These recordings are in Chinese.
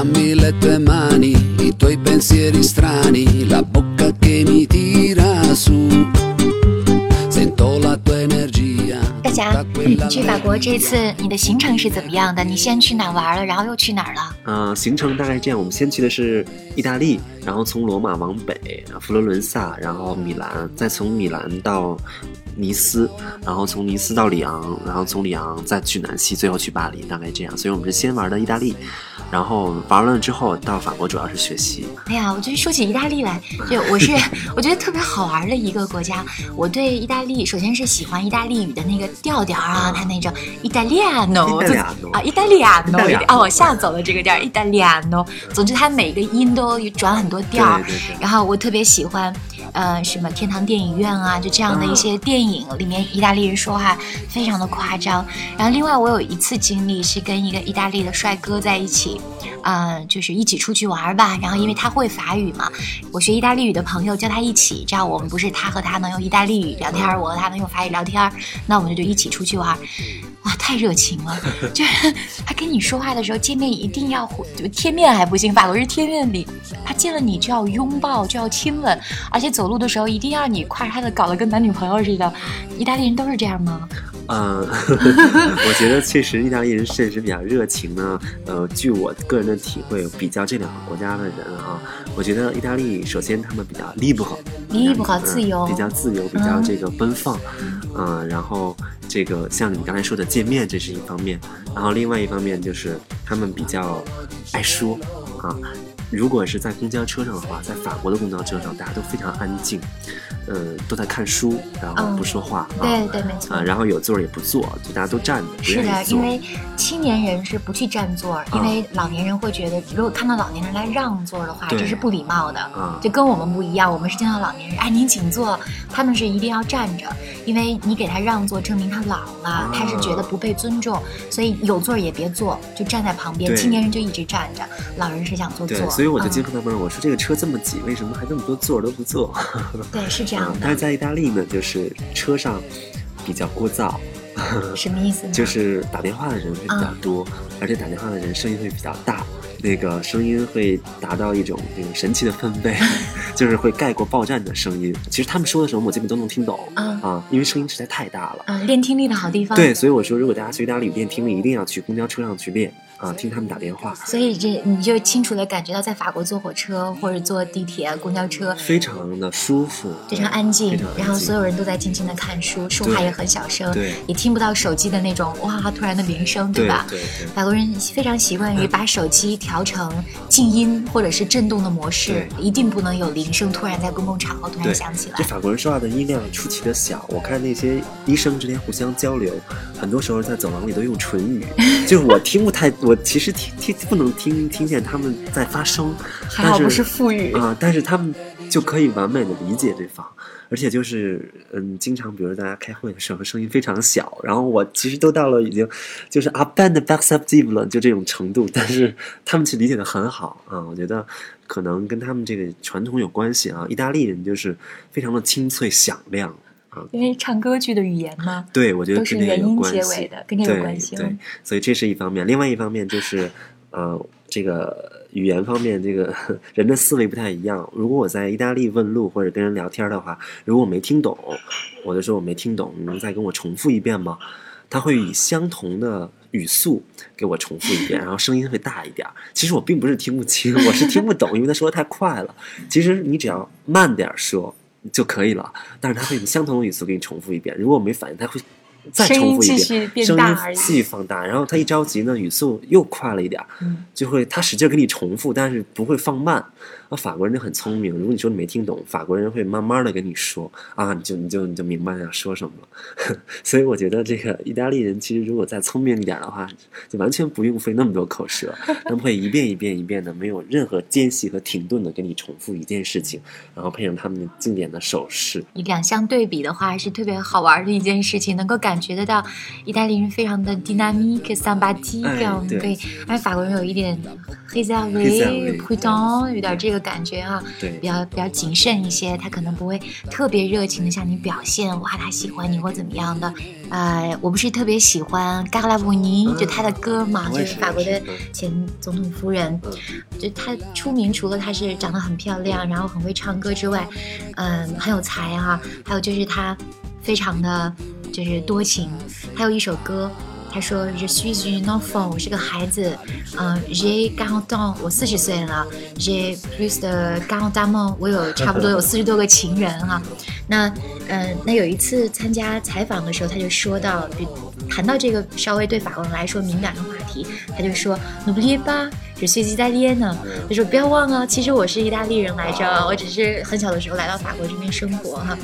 Dammi le tue mani, i tuoi pensieri strani, la bocca che mi tira su. Sento la tua energia. 大家，你去法国这次你的行程是怎么样的？你先去哪玩了，然后又去哪儿了？呃，行程大概这样，我们先去的是意大利，然后从罗马往北，佛罗伦萨，然后米兰，再从米兰到尼斯，然后从尼斯到里昂，然后从里昂再去南西，最后去巴黎，大概这样。所以我们是先玩的意大利，然后玩完了之后到法国，主要是学习。哎呀，我觉得说起意大利来，就我是 我觉得特别好玩的一个国家。我对意大利首先是喜欢意大利语的那个调调啊，它那种意大利 ano 啊，意大利 ano 啊，往下走的这个调，意大利 ano。总之，它每个音都转很多调。然后我特别喜欢，呃，什么天堂电影院啊，就这样的一些电影里面，意大利人说话非常的夸张。然后另外，我有一次经历是跟一个意大利的帅哥在一起，嗯，就是一起出去玩吧。然后因为他会法语嘛，我学意大利语的朋友叫他一起，这样我们不是他和他能用意大利语聊天，我和他能用法语聊天，那我们就就一起出去玩。哇，太热情了！就是 他跟你说话的时候，见面一定要就贴面还不行，法国是贴面礼，他见了你就要拥抱，就要亲吻，而且走路的时候一定要你挎着他的，搞得跟男女朋友似的。意大利人都是这样吗？嗯，我觉得确实意大利人确实比较热情呢。呃，据我个人的体会，比较这两个国家的人哈，我觉得意大利首先他们比较 libre，libre 自由，比较自由，比较这个奔放，嗯，然后这个像你刚才说的见面，这是一方面，然后另外一方面就是他们比较爱说啊。如果是在公交车上的话，在法国的公交车上，大家都非常安静，呃，都在看书，然后不说话。对对，没错。啊，然后有座也不坐，就大家都站着。是的，因为青年人是不去占座，因为老年人会觉得，如果看到老年人来让座的话，这是不礼貌的。就跟我们不一样，我们是见到老年人，哎，您请坐，他们是一定要站着，因为你给他让座，证明他老了，他是觉得不被尊重，所以有座也别坐，就站在旁边。青年人就一直站着，老人是想坐坐。所以我就经常纳闷，我说这个车这么挤，为什么还这么多座都不坐？对，是这样的。但是在意大利呢，就是车上比较聒噪。什么意思？就是打电话的人会比较多，而且打电话的人声音会比较大，那个声音会达到一种那种神奇的分贝，就是会盖过报站的声音。其实他们说的什么，我基本都能听懂啊，因为声音实在太大了。啊，练听力的好地方。对，所以我说，如果大家去意大利语练听力，一定要去公交车上去练。啊，听他们打电话，所以这你就清楚的感觉到，在法国坐火车或者坐地铁、公交车，非常的舒服，非常安静，然后所有人都在静静的看书，说话也很小声，对，也听不到手机的那种哇突然的铃声，对吧？对对。法国人非常习惯于把手机调成静音或者是震动的模式，一定不能有铃声突然在公共场合突然响起来。这法国人说话的音量出奇的小，我看那些医生之间互相交流，很多时候在走廊里都用唇语，就是我听不太，我其实听听。不能听听见他们在发声，还好不是腹语啊！但是他们就可以完美的理解对方，而且就是嗯，经常比如大家开会的时候声音非常小，然后我其实都到了已经就是 up and back up deep 了，就这种程度，但是他们其实理解的很好啊！我觉得可能跟他们这个传统有关系啊！意大利人就是非常的清脆响亮啊，因为唱歌剧的语言嘛，对我觉得都是元音结尾的，跟这有关系。对，所以这是一方面，另外一方面就是。呃，这个语言方面，这个 人的思维不太一样。如果我在意大利问路或者跟人聊天的话，如果我没听懂，我就说我没听懂，你能再跟我重复一遍吗？他会以相同的语速给我重复一遍，然后声音会大一点。其实我并不是听不清，我是听不懂，因为他说的太快了。其实你只要慢点说就可以了，但是他会以相同的语速给你重复一遍。如果我没反应，他会。再重复一遍，声音继续放大，然后他一着急呢，语速又快了一点，就会他使劲给你重复，但是不会放慢。那法国人就很聪明，如果你说你没听懂，法国人会慢慢的跟你说啊，你就你就你就明白要说什么了。所以我觉得这个意大利人其实如果再聪明一点的话，就完全不用费那么多口舌，他们会一遍一遍一遍的，没有任何间隙和停顿的给你重复一件事情，然后配上他们经典的手势。你两相对比的话，是特别好玩的一件事情，能够感。觉得到，意大利人非常的 dynamic、sympathetic，对，而法国人有一点 réservé、prudent，有点这个感觉啊，对，比较比较谨慎一些，他可能不会特别热情的向你表现，哇，他喜欢你或怎么样的。呃，我不是特别喜欢嘎拉布尼，就他的歌嘛，就是法国的前总统夫人，就他出名除了他是长得很漂亮，然后很会唱歌之外，嗯，很有才啊，还有就是他非常的就是多情，他有一首歌。他说：“Je suis un enfant，我是个孩子。嗯，J'ai quarante ans，我四十岁了。J'ai plus de quarante amants，我有差不多有四十多个情人哈。那，嗯，那有一次参加采访的时候，他就说到，谈到这个稍微对法国人来说敏感的话题，他就说：‘N'oubliez pas，je suis italien 呢。’他说不要忘了，其实我是意大利人来着，我只是很小的时候来到法国这边生活哈。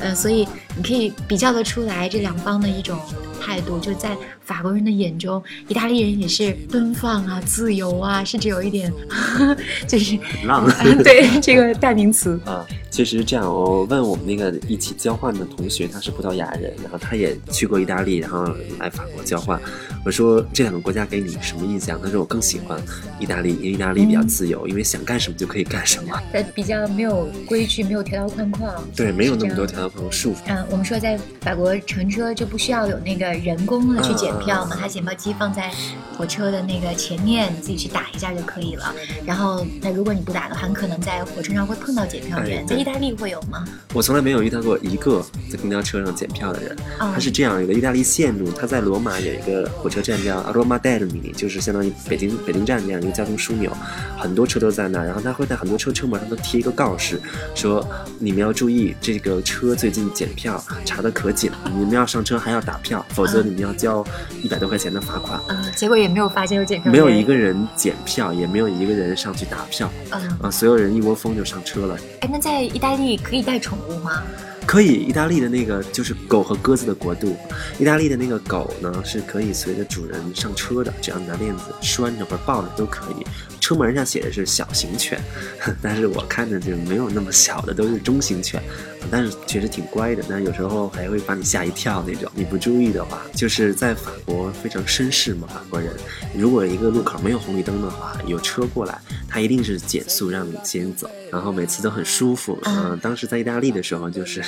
嗯，所以你可以比较得出来这两方的一种。”态度就在法国人的眼中，意大利人也是奔放啊、自由啊，甚至有一点 就是浪。对这个代名词啊，其实这样，我问我们那个一起交换的同学，他是葡萄牙人，然后他也去过意大利，然后来法国交换。我说这两个国家给你什么印象？他说我更喜欢意大利，因为意大利比较自由，因为想干什么就可以干什么。呃，比较没有规矩，没有条条框框。对，没有那么多条条框框束缚。嗯，我们说在法国乘车就不需要有那个人工的去检票嘛，他检票机放在火车的那个前面，你自己去打一下就可以了。然后，那如果你不打的话，很可能在火车上会碰到检票员。在意大利会有吗？我从来没有遇到过一个在公交车上检票的人。他是这样，一个意大利线路，他在罗马有一个火。车站叫 Roma Termini，就是相当于北京北京站这样一个交通枢纽，很多车都在那，然后他会在很多车车门上都贴一个告示，说你们要注意，这个车最近检票查的可紧了，你们要上车还要打票，否则你们要交一百多块钱的罚款。嗯，结果也没有发现有检票，没有一个人检票，也没有一个人上去打票。嗯，啊，所有人一窝蜂就上车了。哎，那在意大利可以带宠物吗？可以，意大利的那个就是狗和鸽子的国度。意大利的那个狗呢，是可以随着主人上车的，只要你拿链子拴着或者抱着都可以。车门上写的是小型犬，但是我看着就没有那么小的，都是中型犬。但是确实挺乖的，但有时候还会把你吓一跳那种。你不注意的话，就是在法国非常绅士嘛，法国人。如果一个路口没有红绿灯的话，有车过来，他一定是减速让你先走，然后每次都很舒服。嗯，当时在意大利的时候就是，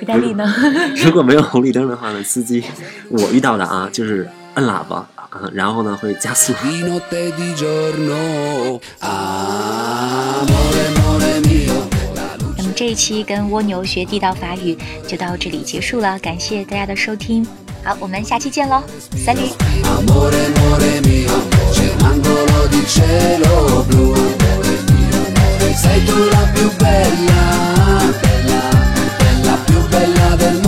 意大利呢，如果没有红绿灯的话呢，司机我遇到的啊，就是摁喇叭，然后呢会加速。那么这一期跟蜗牛学地道法语就到这里结束了，感谢大家的收听，好，我们下期见喽 angolo di cielo blu sei tu la più bella, bella, bella, più bella del mondo